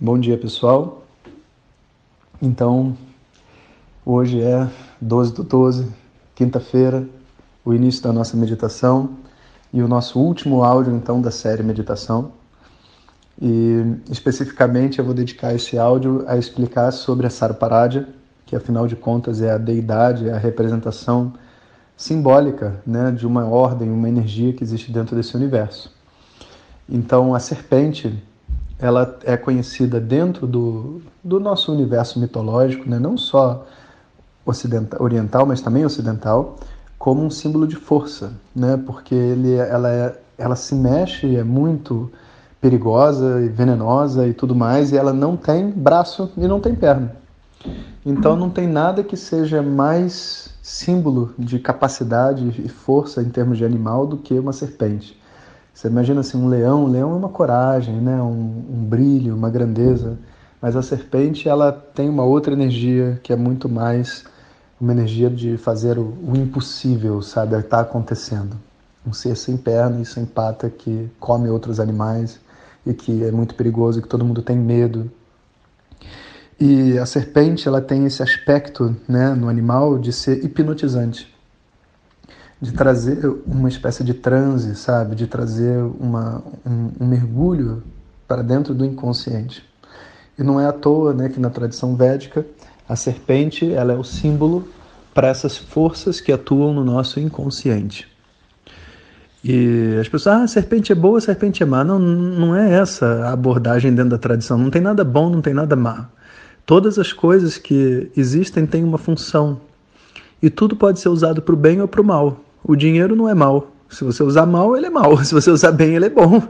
Bom dia pessoal Então, hoje é 12 do 12, quinta-feira, o início da nossa meditação e o nosso último áudio então da série Meditação. E especificamente eu vou dedicar esse áudio a explicar sobre a Sarparadya, que afinal de contas é a deidade, é a representação simbólica né, de uma ordem, uma energia que existe dentro desse universo. Então, a serpente ela é conhecida dentro do, do nosso universo mitológico, né, não só ocidental, oriental, mas também ocidental, como um símbolo de força, né, porque ele, ela, é, ela se mexe, é muito perigosa e venenosa e tudo mais, e ela não tem braço e não tem perna. Então não tem nada que seja mais símbolo de capacidade e força em termos de animal do que uma serpente. Você imagina assim, um leão, um leão é uma coragem, né? um, um brilho, uma grandeza, mas a serpente ela tem uma outra energia que é muito mais uma energia de fazer o, o impossível, sabe, está acontecendo. Um ser sem perna e sem pata que come outros animais e que é muito perigoso, que todo mundo tem medo. E a serpente ela tem esse aspecto né, no animal de ser hipnotizante, de trazer uma espécie de transe, sabe, de trazer uma, um, um mergulho para dentro do inconsciente. E não é à toa né, que na tradição védica a serpente ela é o símbolo para essas forças que atuam no nosso inconsciente. E as pessoas, ah, a serpente é boa, a serpente é má. Não, não é essa a abordagem dentro da tradição. Não tem nada bom, não tem nada má. Todas as coisas que existem têm uma função. E tudo pode ser usado para o bem ou para o mal. O dinheiro não é mal. Se você usar mal, ele é mal. Se você usar bem, ele é bom.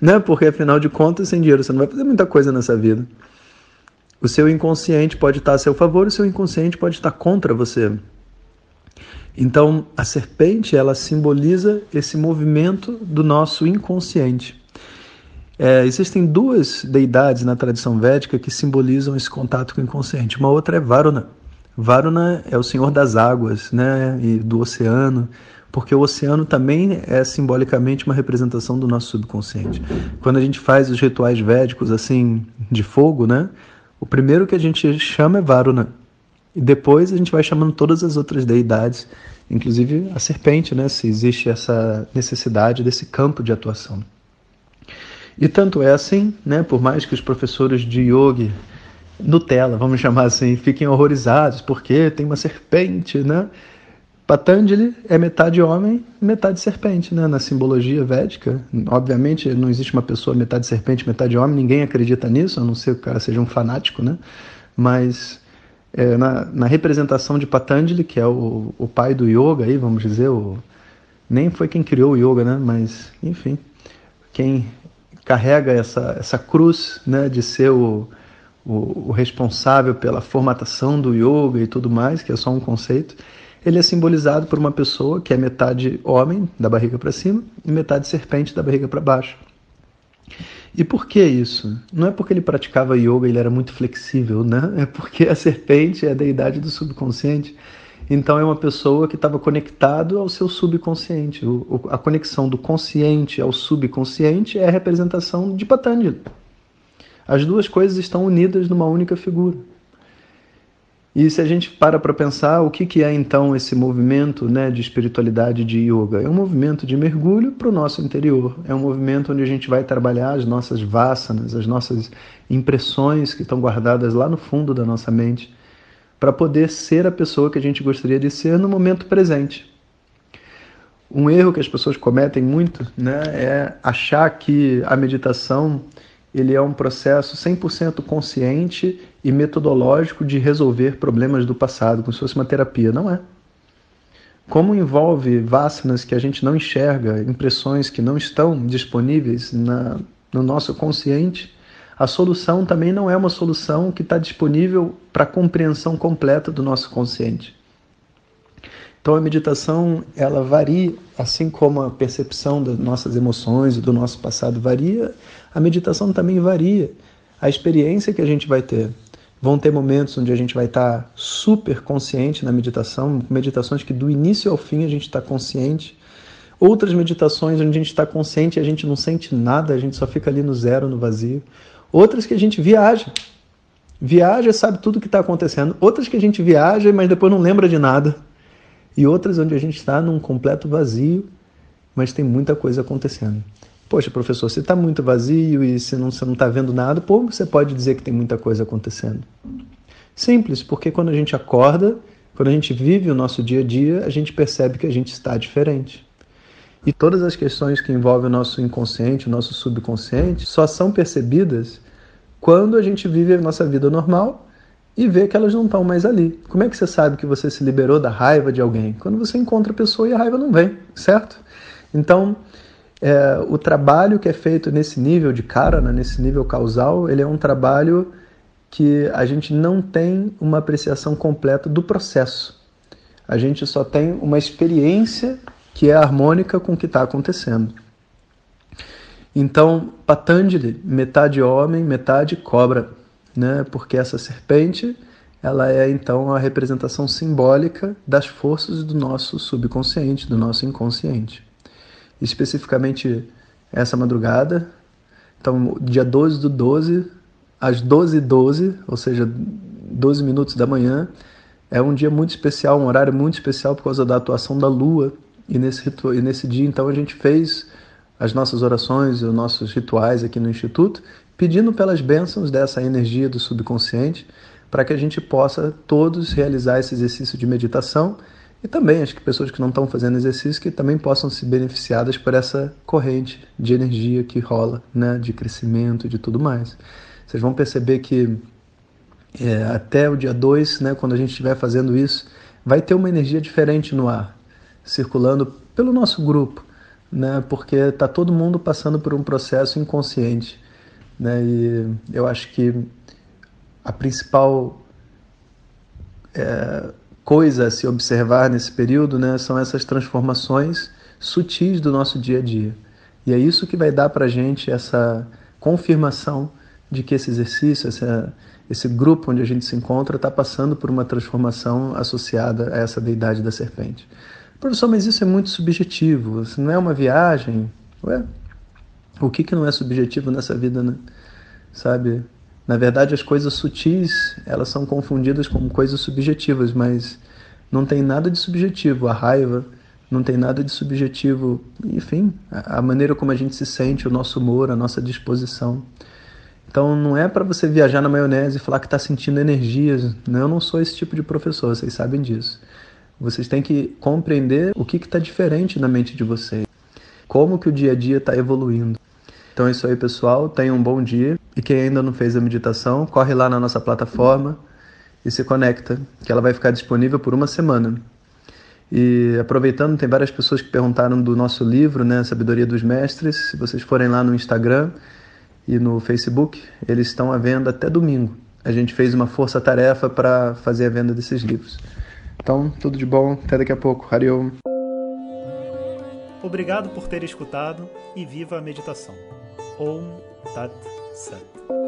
Né? Porque afinal de contas, sem dinheiro você não vai fazer muita coisa nessa vida. O seu inconsciente pode estar a seu favor, o seu inconsciente pode estar contra você. Então, a serpente, ela simboliza esse movimento do nosso inconsciente. É, existem duas deidades na tradição védica que simbolizam esse contato com o inconsciente. Uma outra é Varuna. Varuna é o senhor das águas né, e do oceano, porque o oceano também é simbolicamente uma representação do nosso subconsciente. Quando a gente faz os rituais védicos assim de fogo, né, o primeiro que a gente chama é Varuna. E depois a gente vai chamando todas as outras deidades, inclusive a serpente, né, se existe essa necessidade desse campo de atuação. E tanto é assim, né, por mais que os professores de yoga Nutella, vamos chamar assim, fiquem horrorizados porque tem uma serpente, né? Patanjali é metade homem, metade serpente, né? Na simbologia védica, obviamente não existe uma pessoa metade serpente, metade homem, ninguém acredita nisso, a não ser que o cara seja um fanático, né? Mas é, na, na, representação de Patanjali, que é o, o pai do yoga, aí, vamos dizer, o, nem foi quem criou o yoga, né? Mas, enfim, quem carrega essa, essa cruz né, de ser o, o, o, responsável pela formatação do yoga e tudo mais, que é só um conceito, ele é simbolizado por uma pessoa que é metade homem, da barriga para cima, e metade serpente, da barriga para baixo. E por que isso? Não é porque ele praticava yoga, ele era muito flexível, né? É porque a serpente é a deidade do subconsciente então é uma pessoa que estava conectado ao seu subconsciente. O, a conexão do consciente ao subconsciente é a representação de Patanjali. As duas coisas estão unidas numa única figura. E se a gente para para pensar, o que, que é então esse movimento né, de espiritualidade de yoga? É um movimento de mergulho para o nosso interior. É um movimento onde a gente vai trabalhar as nossas vassanas, as nossas impressões que estão guardadas lá no fundo da nossa mente para poder ser a pessoa que a gente gostaria de ser no momento presente. Um erro que as pessoas cometem muito né, é achar que a meditação ele é um processo 100% consciente e metodológico de resolver problemas do passado, como se fosse uma terapia. Não é. como envolve vasanas que a gente não enxerga, impressões que não estão disponíveis na, no nosso consciente, a solução também não é uma solução que está disponível para a compreensão completa do nosso consciente. Então a meditação ela varia, assim como a percepção das nossas emoções e do nosso passado varia, a meditação também varia. A experiência que a gente vai ter. Vão ter momentos onde a gente vai estar super consciente na meditação, meditações que do início ao fim a gente está consciente. Outras meditações onde a gente está consciente e a gente não sente nada, a gente só fica ali no zero, no vazio. Outras que a gente viaja. Viaja, sabe tudo o que está acontecendo. Outras que a gente viaja, mas depois não lembra de nada. E outras onde a gente está num completo vazio, mas tem muita coisa acontecendo. Poxa, professor, se está muito vazio e você não está vendo nada, pô, você pode dizer que tem muita coisa acontecendo. Simples, porque quando a gente acorda, quando a gente vive o nosso dia a dia, a gente percebe que a gente está diferente. E todas as questões que envolvem o nosso inconsciente, o nosso subconsciente, só são percebidas quando a gente vive a nossa vida normal e vê que elas não estão mais ali. Como é que você sabe que você se liberou da raiva de alguém? Quando você encontra a pessoa e a raiva não vem, certo? Então, é, o trabalho que é feito nesse nível de cara, né, nesse nível causal, ele é um trabalho que a gente não tem uma apreciação completa do processo. A gente só tem uma experiência que é harmônica com o que está acontecendo. Então, Patanjali, metade homem, metade cobra, né? porque essa serpente ela é então a representação simbólica das forças do nosso subconsciente, do nosso inconsciente especificamente essa madrugada. Então, dia 12 do 12, às 12h12, 12, ou seja, 12 minutos da manhã, é um dia muito especial, um horário muito especial por causa da atuação da lua. E nesse, e nesse dia, então, a gente fez as nossas orações os nossos rituais aqui no Instituto, pedindo pelas bênçãos dessa energia do subconsciente, para que a gente possa todos realizar esse exercício de meditação e também acho que pessoas que não estão fazendo exercício que também possam se beneficiadas por essa corrente de energia que rola, né, de crescimento e de tudo mais. Vocês vão perceber que é, até o dia 2, né, quando a gente estiver fazendo isso, vai ter uma energia diferente no ar, circulando pelo nosso grupo, né, porque está todo mundo passando por um processo inconsciente. Né, e eu acho que a principal é, coisa a se observar nesse período né, são essas transformações sutis do nosso dia a dia. E é isso que vai dar para a gente essa confirmação de que esse exercício, essa, esse grupo onde a gente se encontra, está passando por uma transformação associada a essa deidade da serpente. Professor, mas isso é muito subjetivo, isso não é uma viagem? Ué, o que, que não é subjetivo nessa vida, né? Sabe? Na verdade, as coisas sutis, elas são confundidas como coisas subjetivas, mas não tem nada de subjetivo. A raiva não tem nada de subjetivo. Enfim, a maneira como a gente se sente, o nosso humor, a nossa disposição. Então, não é para você viajar na maionese e falar que está sentindo energias. Não, eu não sou esse tipo de professor, vocês sabem disso. Vocês têm que compreender o que está diferente na mente de vocês. Como que o dia a dia está evoluindo. Então é isso aí, pessoal. Tenham um bom dia. E quem ainda não fez a meditação, corre lá na nossa plataforma e se conecta, que ela vai ficar disponível por uma semana. E aproveitando, tem várias pessoas que perguntaram do nosso livro, né, Sabedoria dos Mestres. Se vocês forem lá no Instagram e no Facebook, eles estão à venda até domingo. A gente fez uma força-tarefa para fazer a venda desses livros. Então, tudo de bom. Até daqui a pouco. Hariom. Obrigado por ter escutado e viva a meditação. Om Tat सत